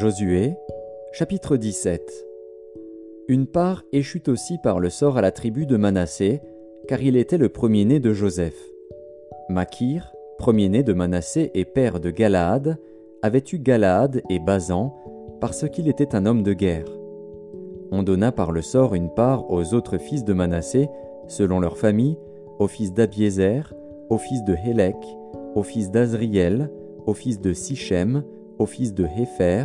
Josué, chapitre 17 Une part échut aussi par le sort à la tribu de Manassé, car il était le premier-né de Joseph. Makir, premier-né de Manassé et père de Galaad, avait eu Galaad et Bazan, parce qu'il était un homme de guerre. On donna par le sort une part aux autres fils de Manassé, selon leur famille, aux fils d'Abiézer, aux fils de Hélec, aux fils d'Azriel, aux fils de Sichem, aux fils de Hépher,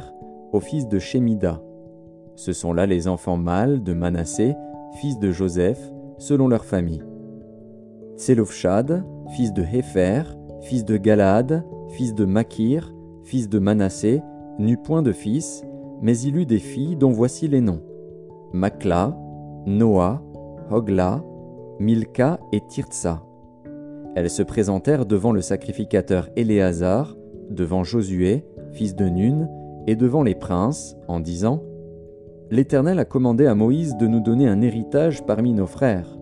aux fils de Shemida. Ce sont là les enfants mâles de Manassé, fils de Joseph, selon leur famille. Tselofshad, fils de Hépher, fils de Galaad, fils de Makir, fils de Manassé, n'eut point de fils, mais il eut des filles dont voici les noms. Makla, Noah, Hogla, Milka et Tirtsa. Elles se présentèrent devant le sacrificateur Éléazar, devant Josué, fils de Nun, et devant les princes, en disant L'Éternel a commandé à Moïse de nous donner un héritage parmi nos frères,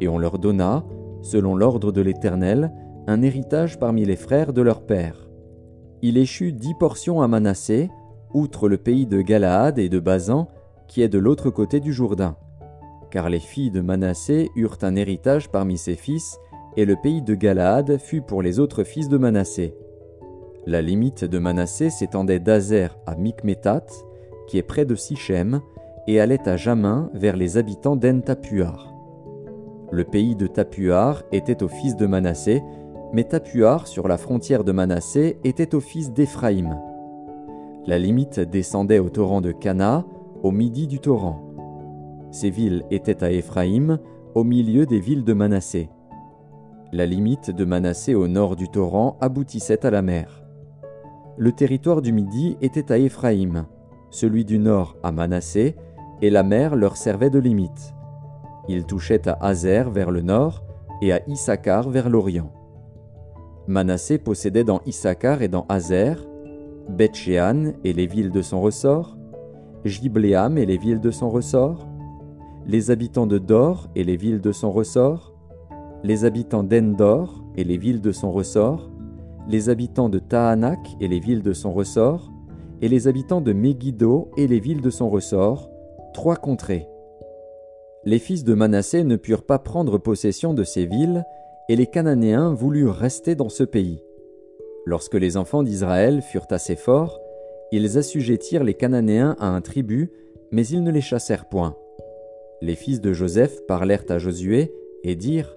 et on leur donna, selon l'ordre de l'Éternel, un héritage parmi les frères de leur père. Il échut dix portions à Manassé, outre le pays de Galaad et de Bazan, qui est de l'autre côté du Jourdain. Car les filles de Manassé eurent un héritage parmi ses fils, et le pays de Galaad fut pour les autres fils de Manassé. La limite de Manassé s'étendait d'Azer à Mikmétat, qui est près de Sichem, et allait à Jamin vers les habitants d'En-Tapuar. Le pays de Tapuar était au fils de Manassé, mais Tapuar, sur la frontière de Manassé, était au fils d'Éphraïm. La limite descendait au torrent de Cana, au midi du torrent. Ces villes étaient à Éphraïm, au milieu des villes de Manassé. La limite de Manassé au nord du torrent aboutissait à la mer le territoire du Midi était à Éphraïm, celui du nord à Manassé, et la mer leur servait de limite. Ils touchaient à Hazer vers le nord et à Issachar vers l'orient. Manassé possédait dans Issachar et dans Hazer, Bethshean et les villes de son ressort, Gibléam et les villes de son ressort, les habitants de Dor et les villes de son ressort, les habitants d'Endor et les villes de son ressort, les habitants de Tahanak et les villes de son ressort, et les habitants de Megiddo et les villes de son ressort, trois contrées. Les fils de Manassé ne purent pas prendre possession de ces villes, et les Cananéens voulurent rester dans ce pays. Lorsque les enfants d'Israël furent assez forts, ils assujettirent les Cananéens à un tribut, mais ils ne les chassèrent point. Les fils de Joseph parlèrent à Josué et dirent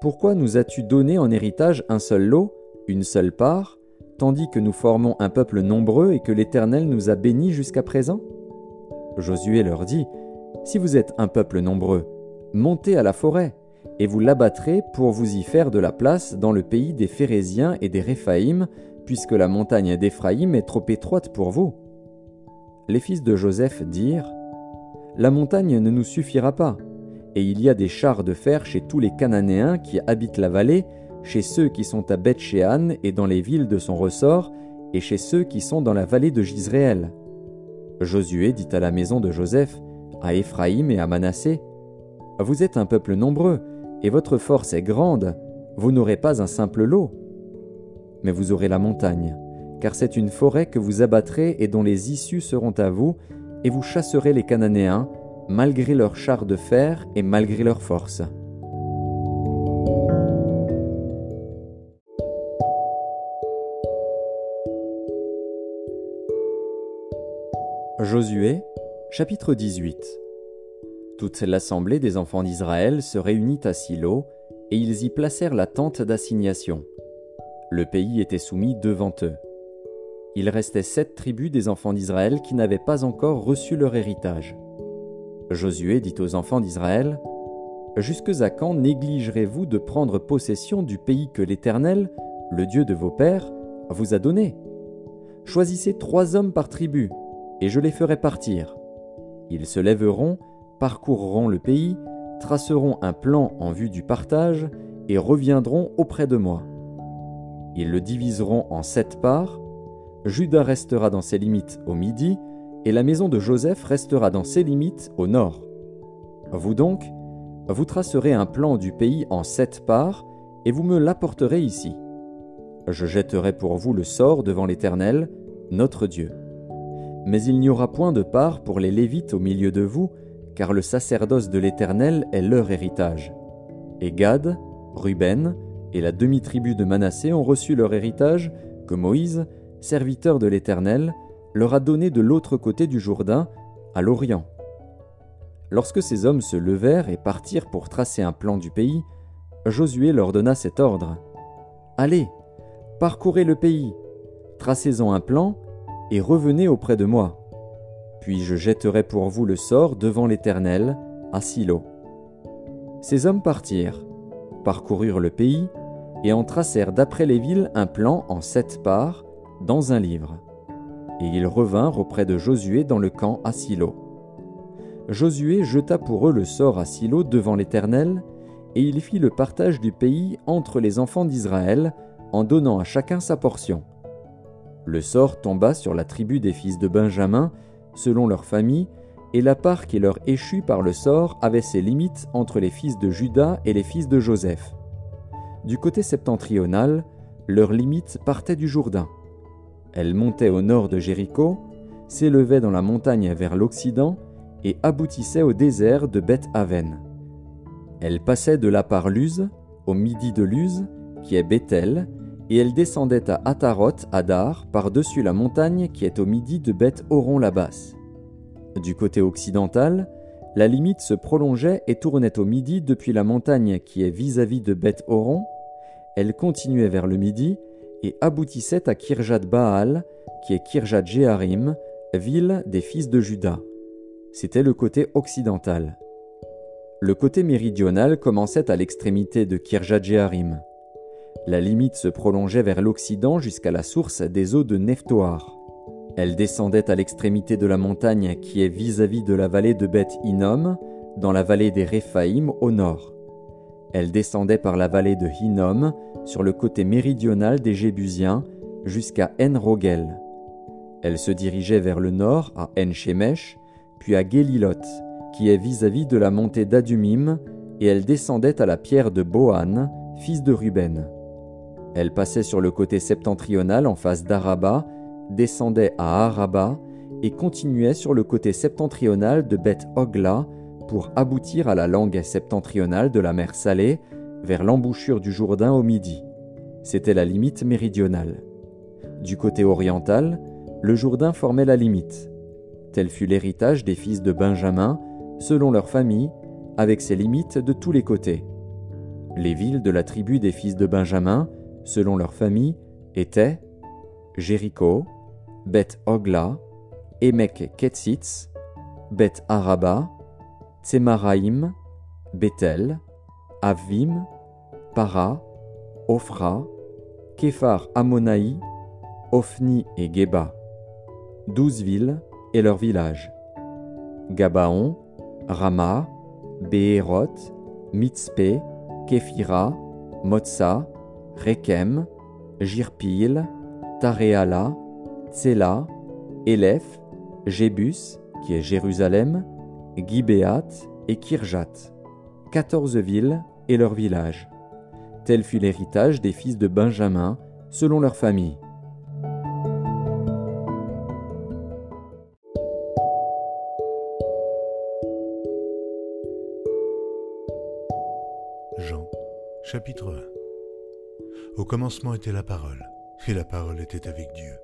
Pourquoi nous as-tu donné en héritage un seul lot une seule part, tandis que nous formons un peuple nombreux et que l'Éternel nous a bénis jusqu'à présent? Josué leur dit, Si vous êtes un peuple nombreux, montez à la forêt, et vous l'abattrez pour vous y faire de la place dans le pays des Phérésiens et des Réphaïm, puisque la montagne d'Éphraïm est trop étroite pour vous. Les fils de Joseph dirent, La montagne ne nous suffira pas, et il y a des chars de fer chez tous les Cananéens qui habitent la vallée, chez ceux qui sont à Beth-Shean et dans les villes de son ressort, et chez ceux qui sont dans la vallée de Gisréel. Josué dit à la maison de Joseph, à Éphraïm et à Manassé, Vous êtes un peuple nombreux, et votre force est grande, vous n'aurez pas un simple lot. Mais vous aurez la montagne, car c'est une forêt que vous abattrez et dont les issues seront à vous, et vous chasserez les Cananéens, malgré leurs chars de fer et malgré leur force. Josué, chapitre 18 Toute l'assemblée des enfants d'Israël se réunit à Silo, et ils y placèrent la tente d'assignation. Le pays était soumis devant eux. Il restait sept tribus des enfants d'Israël qui n'avaient pas encore reçu leur héritage. Josué dit aux enfants d'Israël, Jusque à quand négligerez-vous de prendre possession du pays que l'Éternel, le Dieu de vos pères, vous a donné? Choisissez trois hommes par tribu, et je les ferai partir. Ils se lèveront, parcourront le pays, traceront un plan en vue du partage, et reviendront auprès de moi. Ils le diviseront en sept parts, Judas restera dans ses limites au midi, et la maison de Joseph restera dans ses limites au nord. Vous donc, vous tracerez un plan du pays en sept parts, et vous me l'apporterez ici. Je jetterai pour vous le sort devant l'Éternel, notre Dieu Mais il n'y aura point de part pour les Lévites au milieu de vous, car le sacerdoce de l'Éternel est leur héritage. Et Gad, Ruben et la demi-tribu de Manassé ont reçu leur héritage que Moïse, serviteur de l'Éternel, leur a donné de l'autre côté du Jourdain, à l'Orient. Lorsque ces hommes se levèrent et partirent pour tracer un plan du pays, Josué leur donna cet ordre. Allez, parcourez le pays, tracez-en un plan, et revenez auprès de moi. Puis je jetterai pour vous le sort devant l'Éternel, à Silo. Ces hommes partirent, parcoururent le pays, et en tracèrent d'après les villes un plan en sept parts, dans un livre. Et ils revinrent auprès de Josué dans le camp à Silo. Josué jeta pour eux le sort à Silo devant l'Éternel, et il fit le partage du pays entre les enfants d'Israël, en donnant à chacun sa portion. Le sort tomba sur la tribu des fils de Benjamin, selon leur famille, et la part qui leur échut par le sort avait ses limites entre les fils de Judas et les fils de Joseph. Du côté septentrional, leur limite partait du Jourdain. Elle montait au nord de Jéricho, s'élevait dans la montagne vers l'Occident et aboutissait au désert de Beth-Aven. Elle passait de là par Luz, au midi de Luz, qui est Bethel, et elle descendait à Ataroth, Adar, par-dessus la montagne qui est au midi de Beth-Horon-la-Basse. Du côté occidental, la limite se prolongeait et tournait au midi depuis la montagne qui est vis-à-vis de Beth-Horon. Elle continuait vers le midi et aboutissait à Kirjat Baal, qui est Kirjat Jeharim, ville des fils de Juda. C'était le côté occidental. Le côté méridional commençait à l'extrémité de Kirjat Jeharim. La limite se prolongeait vers l'occident jusqu'à la source des eaux de Neftoar. Elle descendait à l'extrémité de la montagne qui est vis-à-vis de la vallée de Beth Hinnom, dans la vallée des Réphaïm au nord. Elle descendait par la vallée de Hinnom sur le côté méridional des Jébusiens jusqu'à En-Rogel. Elle se dirigeait vers le nord à En-Shemesh, puis à Gélilot, qui est vis-à-vis de la montée d'Adumim, et elle descendait à la pierre de Bohan, fils de Ruben. Elle passait sur le côté septentrional en face d'Araba, descendait à Araba et continuait sur le côté septentrional de Beth Ogla pour aboutir à la langue septentrionale de la mer Salée, vers l'embouchure du Jourdain au midi. C'était la limite méridionale. Du côté oriental, le Jourdain formait la limite. Tel fut l'héritage des fils de Benjamin, selon leur famille, avec ses limites de tous les côtés. Les villes de la tribu des fils de Benjamin, selon leur famille, étaient Jéricho, Beth Ogla, Emek Ketzitz, Beth Araba, Tsemaraïm, Bethel, Avim, Para, Ophra, Képhar Amonaï, Ophni et Geba, douze villes et leurs villages. Gabaon, Rama, Béhéroth, Mitzpé, Képhira, Motsa, Rekem, Jirpil, Taréala, Tsela, Élèph, Jébus, qui est Jérusalem, Gibéat et Kirjat, quatorze villes et leurs villages. Tel fut l'héritage des fils de Benjamin, selon leur famille. Jean, chapitre 1 Au commencement était la parole, et la parole était avec Dieu,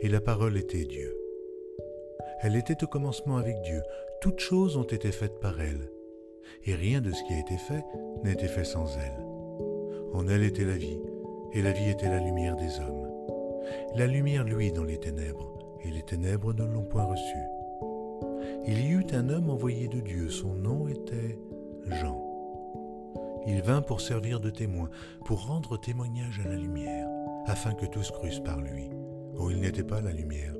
et la parole était Dieu. Elle était au commencement avec Dieu, toutes choses ont été faites par elle, et rien de ce qui a été fait n'a été fait sans elle. En elle était la vie, et la vie était la lumière des hommes. La lumière luit dans les ténèbres, et les ténèbres ne l'ont point reçue. Il y eut un homme envoyé de Dieu, son nom était Jean. Il vint pour servir de témoin, pour rendre témoignage à la lumière, afin que tous crussent par lui. Oh, il n'était pas la lumière,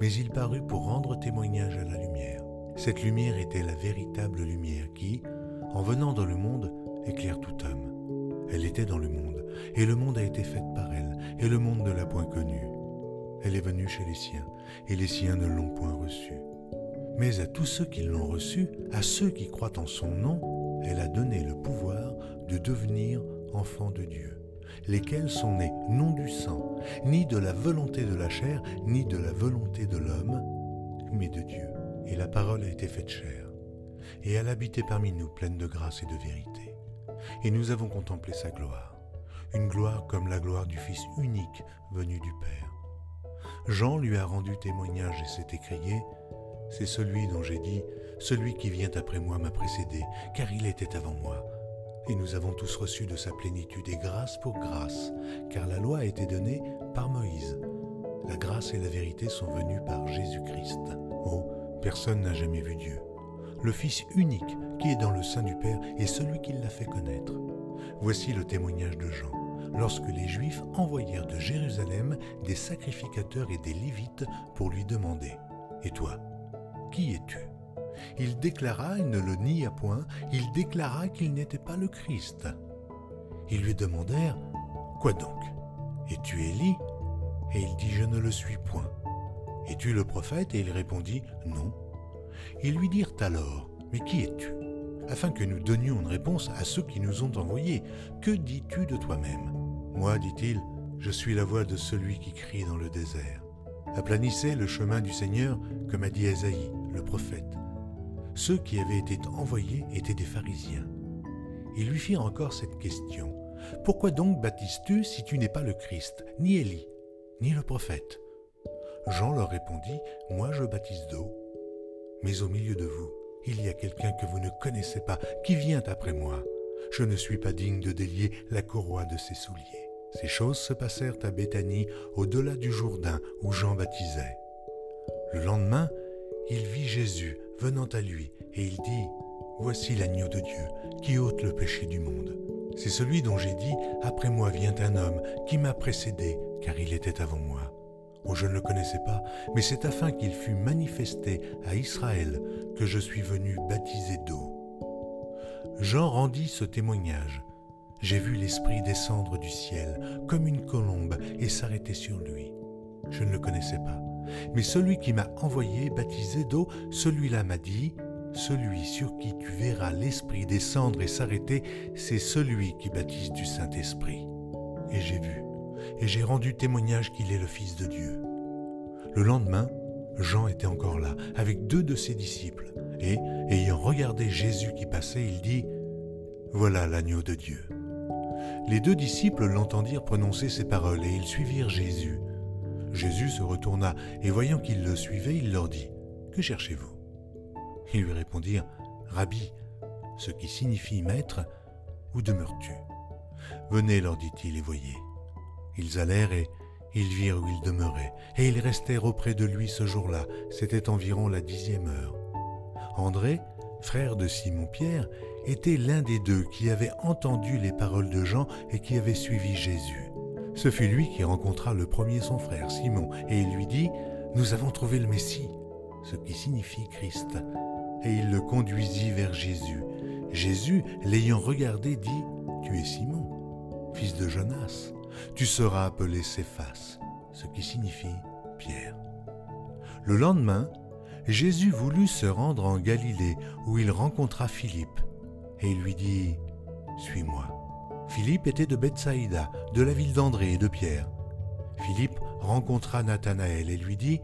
mais il parut pour rendre témoignage à la lumière. Cette lumière était la véritable lumière qui, en venant dans le monde, éclaire tout homme. Elle était dans le monde, et le monde a été fait par elle, et le monde ne l'a point connue. Elle est venue chez les siens, et les siens ne l'ont point reçue. Mais à tous ceux qui l'ont reçue, à ceux qui croient en son nom, elle a donné le pouvoir de devenir enfants de Dieu, lesquels sont nés non du sang, ni de la volonté de la chair, ni de la volonté de l'homme, mais de Dieu. Et la parole a été faite chair, et elle habitait parmi nous pleine de grâce et de vérité. Et nous avons contemplé sa gloire, une gloire comme la gloire du Fils unique venu du Père. Jean lui a rendu témoignage et s'est écrié, C'est celui dont j'ai dit, Celui qui vient après moi m'a précédé, car il était avant moi et nous avons tous reçu de sa plénitude et grâce pour grâce, car la loi a été donnée par Moïse. La grâce et la vérité sont venues par Jésus-Christ. Oh, personne n'a jamais vu Dieu. Le Fils unique qui est dans le sein du Père est celui qui l'a fait connaître. Voici le témoignage de Jean, lorsque les Juifs envoyèrent de Jérusalem des sacrificateurs et des Lévites pour lui demander Et toi, qui es-tu? Il déclara, il ne le nia point, il déclara qu'il n'était pas le Christ. Ils lui demandèrent, Quoi donc? Es-tu Élie? Et il dit, Je ne le suis point. Es-tu le prophète? Et il répondit, Non. Ils lui dirent alors, Mais qui es-tu? Afin que nous donnions une réponse à ceux qui nous ont envoyés. Que dis-tu de toi-même? Moi, dit-il, je suis la voix de celui qui crie dans le désert. Aplanissez le chemin du Seigneur, comme a dit Esaïe, le prophète. Ceux qui avaient été envoyés étaient des pharisiens. Ils lui firent encore cette question. Pourquoi donc baptises-tu si tu n'es pas le Christ, ni Élie, ni le prophète? Jean leur répondit, Moi je baptise d'eau, mais au milieu de vous, il y a quelqu'un que vous ne connaissez pas, qui vient après moi. Je ne suis pas digne de délier la courroie de ses souliers. Ces choses se passèrent à Béthanie, au-delà du Jourdain, où Jean baptisait. Le lendemain, il vit Jésus venant à lui, et il dit, Voici l'agneau de Dieu qui ôte le péché du monde. C'est celui dont j'ai dit, Après moi vient un homme qui m'a précédé, car il était avant moi. Oh, je ne le connaissais pas, mais c'est afin qu'il fût manifesté à Israël que je suis venu baptiser d'eau. Jean rendit ce témoignage. J'ai vu l'Esprit descendre du ciel comme une colombe et s'arrêter sur lui. Je ne le connaissais pas. Mais celui qui m'a envoyé baptiser d'eau, celui-là m'a dit, celui sur qui tu verras l'Esprit descendre et s'arrêter, c'est celui qui baptise du Saint-Esprit. Et j'ai vu, et j'ai rendu témoignage qu'il est le Fils de Dieu. Le lendemain, Jean était encore là, avec deux de ses disciples, et, ayant regardé Jésus qui passait, il dit, Voilà l'agneau de Dieu. Les deux disciples l'entendirent prononcer ces paroles, et ils suivirent Jésus. Jésus se retourna, et voyant qu'ils le suivaient, il leur dit, Que cherchez-vous? Ils lui répondirent, Rabbi, ce qui signifie maître, où demeures-tu Venez, leur dit-il, et voyez. Ils allèrent et ils virent où il demeurait, et ils restèrent auprès de lui ce jour-là, c'était environ la dixième heure. André, frère de Simon-Pierre, était l'un des deux qui avait entendu les paroles de Jean et qui avait suivi Jésus. Ce fut lui qui rencontra le premier son frère, Simon, et il lui dit, Nous avons trouvé le Messie, ce qui signifie Christ. Et il le conduisit vers Jésus. Jésus, l'ayant regardé, dit, Tu es Simon, fils de Jonas, tu seras appelé Céphas, ce qui signifie Pierre. Le lendemain, Jésus voulut se rendre en Galilée, où il rencontra Philippe, et il lui dit, Suis-moi. Philippe était de Bethsaïda, de la ville d'André et de Pierre. Philippe rencontra Nathanaël et lui dit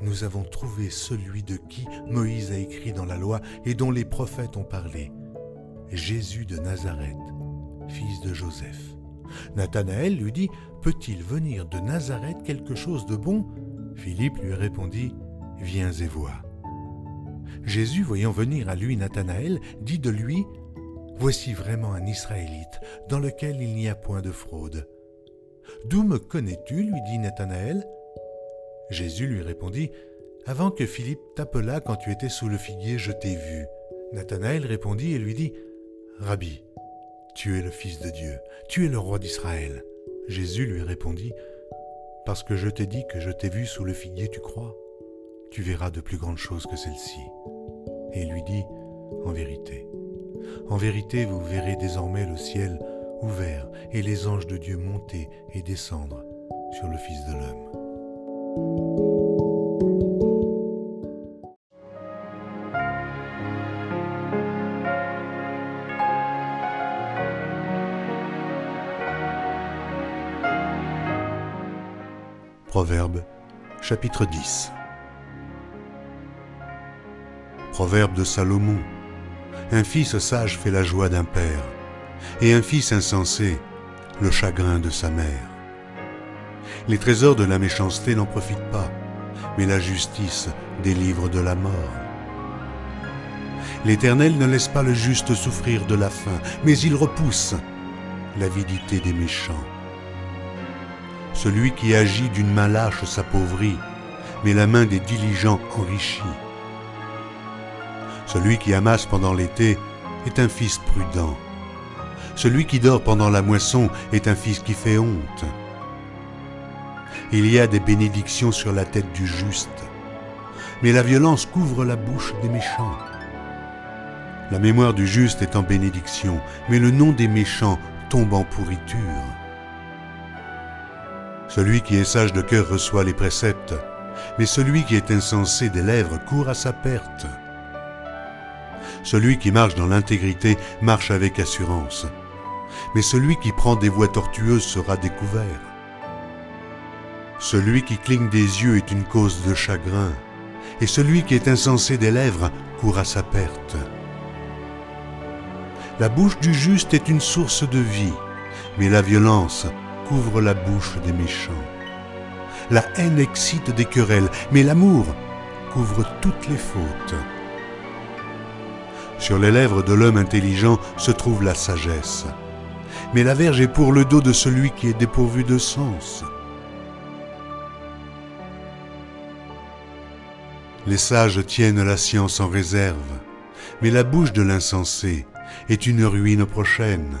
Nous avons trouvé celui de qui Moïse a écrit dans la loi et dont les prophètes ont parlé, Jésus de Nazareth, fils de Joseph. Nathanaël lui dit Peut-il venir de Nazareth quelque chose de bon? Philippe lui répondit Viens et vois. Jésus, voyant venir à lui Nathanaël, dit de lui Voici vraiment un Israélite dans lequel il n'y a point de fraude. D'où me connais-tu lui dit Nathanaël. Jésus lui répondit Avant que Philippe t'appelât quand tu étais sous le figuier, je t'ai vu. Nathanaël répondit et lui dit Rabbi, tu es le Fils de Dieu, tu es le roi d'Israël. Jésus lui répondit Parce que je t'ai dit que je t'ai vu sous le figuier, tu crois? Tu verras de plus grandes choses que celles-ci. Et il lui dit En vérité, en vérité, vous verrez désormais le ciel ouvert et les anges de Dieu monter et descendre sur le Fils de l'homme. Proverbe chapitre 10 Proverbe de Salomon un fils sage fait la joie d'un père, et un fils insensé le chagrin de sa mère. Les trésors de la méchanceté n'en profitent pas, mais la justice délivre de la mort. L'Éternel ne laisse pas le juste souffrir de la faim, mais il repousse l'avidité des méchants. Celui qui agit d'une main lâche s'appauvrit, mais la main des diligents enrichit. Celui qui amasse pendant l'été est un fils prudent. Celui qui dort pendant la moisson est un fils qui fait honte. Il y a des bénédictions sur la tête du juste, mais la violence couvre la bouche des méchants. La mémoire du juste est en bénédiction, mais le nom des méchants tombe en pourriture. Celui qui est sage de cœur reçoit les préceptes, mais celui qui est insensé des lèvres court à sa perte. Celui qui marche dans l'intégrité marche avec assurance, mais celui qui prend des voies tortueuses sera découvert. Celui qui cligne des yeux est une cause de chagrin, et celui qui est insensé des lèvres court à sa perte. La bouche du juste est une source de vie, mais la violence couvre la bouche des méchants. La haine excite des querelles, mais l'amour couvre toutes les fautes. Sur les lèvres de l'homme intelligent se trouve la sagesse, mais la verge est pour le dos de celui qui est dépourvu de sens. Les sages tiennent la science en réserve, mais la bouche de l'insensé est une ruine prochaine.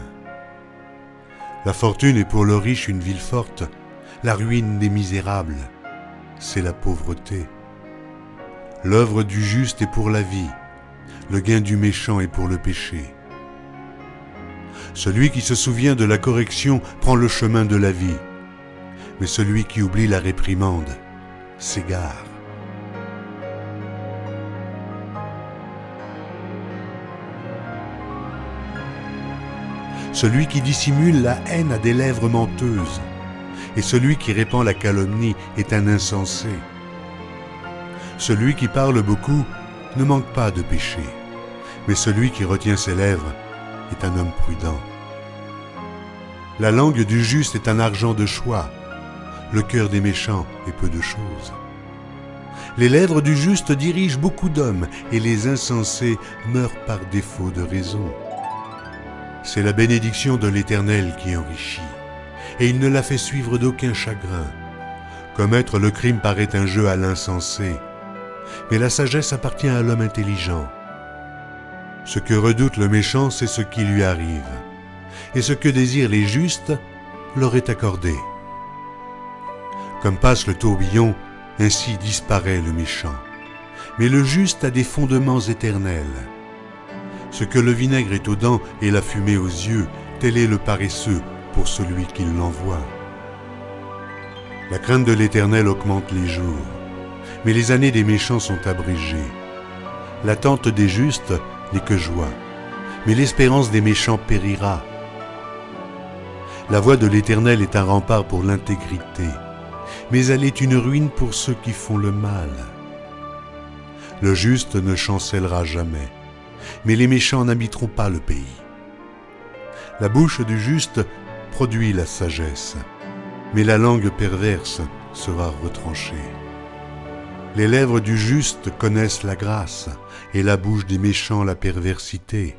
La fortune est pour le riche une ville forte, la ruine des misérables, c'est la pauvreté. L'œuvre du juste est pour la vie, le gain du méchant est pour le péché. Celui qui se souvient de la correction prend le chemin de la vie, mais celui qui oublie la réprimande s'égare. Celui qui dissimule la haine a des lèvres menteuses, et celui qui répand la calomnie est un insensé. Celui qui parle beaucoup ne manque pas de péché, mais celui qui retient ses lèvres est un homme prudent. La langue du juste est un argent de choix, le cœur des méchants est peu de choses. Les lèvres du juste dirigent beaucoup d'hommes, et les insensés meurent par défaut de raison. C'est la bénédiction de l'Éternel qui enrichit, et il ne la fait suivre d'aucun chagrin. Commettre le crime paraît un jeu à l'insensé, mais la sagesse appartient à l'homme intelligent. Ce que redoute le méchant, c'est ce qui lui arrive, et ce que désirent les justes leur est accordé. Comme passe le tourbillon, ainsi disparaît le méchant. Mais le juste a des fondements éternels. Ce que le vinaigre est aux dents et la fumée aux yeux, tel est le paresseux pour celui qui l'envoie. La crainte de l'Éternel augmente les jours, mais les années des méchants sont abrégées. L'attente des justes n'est que joie, mais l'espérance des méchants périra. La voix de l'Éternel est un rempart pour l'intégrité, mais elle est une ruine pour ceux qui font le mal. Le juste ne chancellera jamais, mais les méchants n'habiteront pas le pays. La bouche du juste produit la sagesse, mais la langue perverse sera retranchée. Les lèvres du juste connaissent la grâce, et la bouche des méchants la perversité.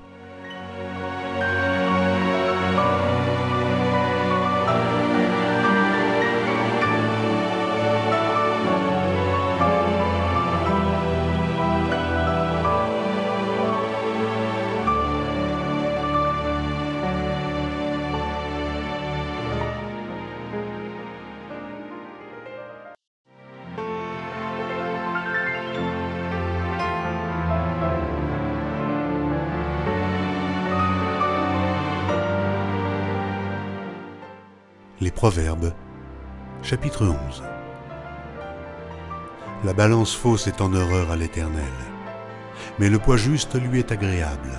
Les Proverbes, chapitre 11 La balance fausse est en horreur à l'Éternel, mais le poids juste lui est agréable.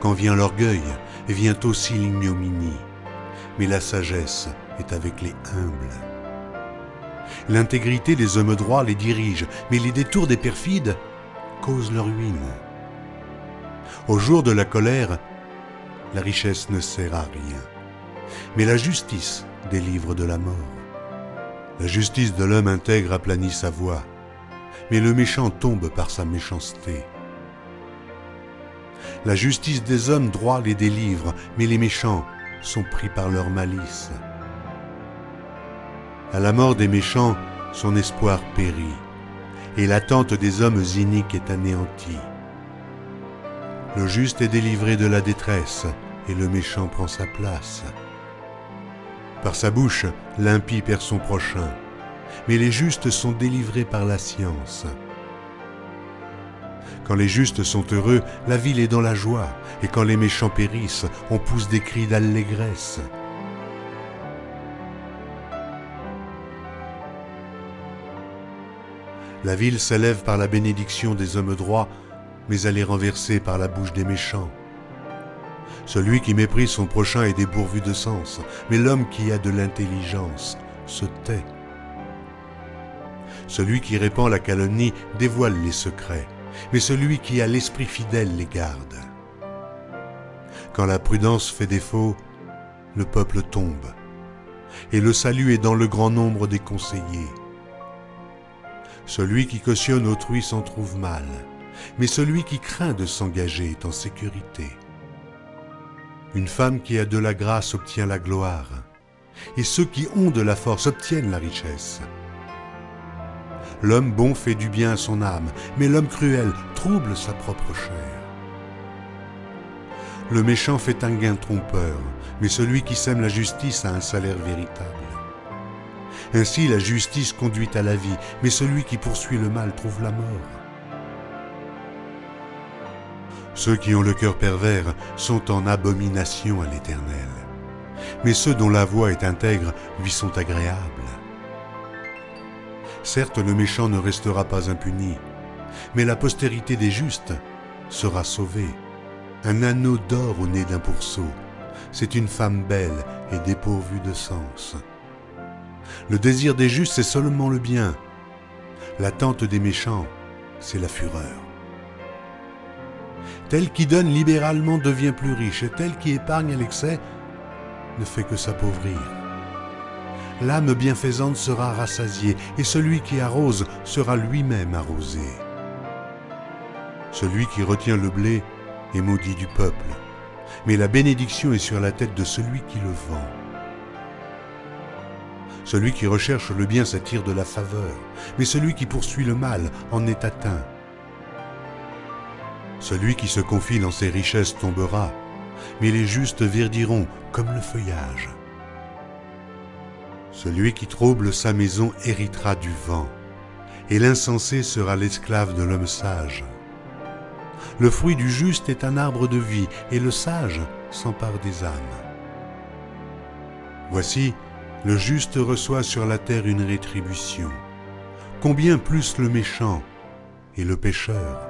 Quand vient l'orgueil, vient aussi l'ignominie, mais la sagesse est avec les humbles. L'intégrité des hommes droits les dirige, mais les détours des perfides causent leur ruine. Au jour de la colère, la richesse ne sert à rien, mais la justice délivre de la mort. La justice de l'homme intègre aplanit sa voie, mais le méchant tombe par sa méchanceté. La justice des hommes droits les délivre, mais les méchants sont pris par leur malice. À la mort des méchants, son espoir périt, et l'attente des hommes iniques est anéantie. Le juste est délivré de la détresse, et le méchant prend sa place. Par sa bouche, l'impie perd son prochain, mais les justes sont délivrés par la science. Quand les justes sont heureux, la ville est dans la joie, et quand les méchants périssent, on pousse des cris d'allégresse. La ville s'élève par la bénédiction des hommes droits, mais elle est renversée par la bouche des méchants. Celui qui méprise son prochain est dépourvu de sens, mais l'homme qui a de l'intelligence se tait. Celui qui répand la calomnie dévoile les secrets, mais celui qui a l'esprit fidèle les garde. Quand la prudence fait défaut, le peuple tombe, et le salut est dans le grand nombre des conseillers. Celui qui cautionne autrui s'en trouve mal, mais celui qui craint de s'engager est en sécurité. Une femme qui a de la grâce obtient la gloire, et ceux qui ont de la force obtiennent la richesse. L'homme bon fait du bien à son âme, mais l'homme cruel trouble sa propre chair. Le méchant fait un gain trompeur, mais celui qui sème la justice a un salaire véritable. Ainsi la justice conduit à la vie, mais celui qui poursuit le mal trouve la mort. Ceux qui ont le cœur pervers sont en abomination à l'Éternel, mais ceux dont la voix est intègre lui sont agréables. Certes, le méchant ne restera pas impuni, mais la postérité des justes sera sauvée. Un anneau d'or au nez d'un pourceau, c'est une femme belle et dépourvue de sens. Le désir des justes, c'est seulement le bien. L'attente des méchants, c'est la fureur. Tel qui donne libéralement devient plus riche, et tel qui épargne à l'excès ne fait que s'appauvrir. L'âme bienfaisante sera rassasiée, et celui qui arrose sera lui-même arrosé. Celui qui retient le blé est maudit du peuple, mais la bénédiction est sur la tête de celui qui le vend. Celui qui recherche le bien s'attire de la faveur, mais celui qui poursuit le mal en est atteint. Celui qui se confie dans ses richesses tombera, mais les justes verdiront comme le feuillage. Celui qui trouble sa maison héritera du vent, et l'insensé sera l'esclave de l'homme sage. Le fruit du juste est un arbre de vie, et le sage s'empare des âmes. Voici, le juste reçoit sur la terre une rétribution. Combien plus le méchant et le pécheur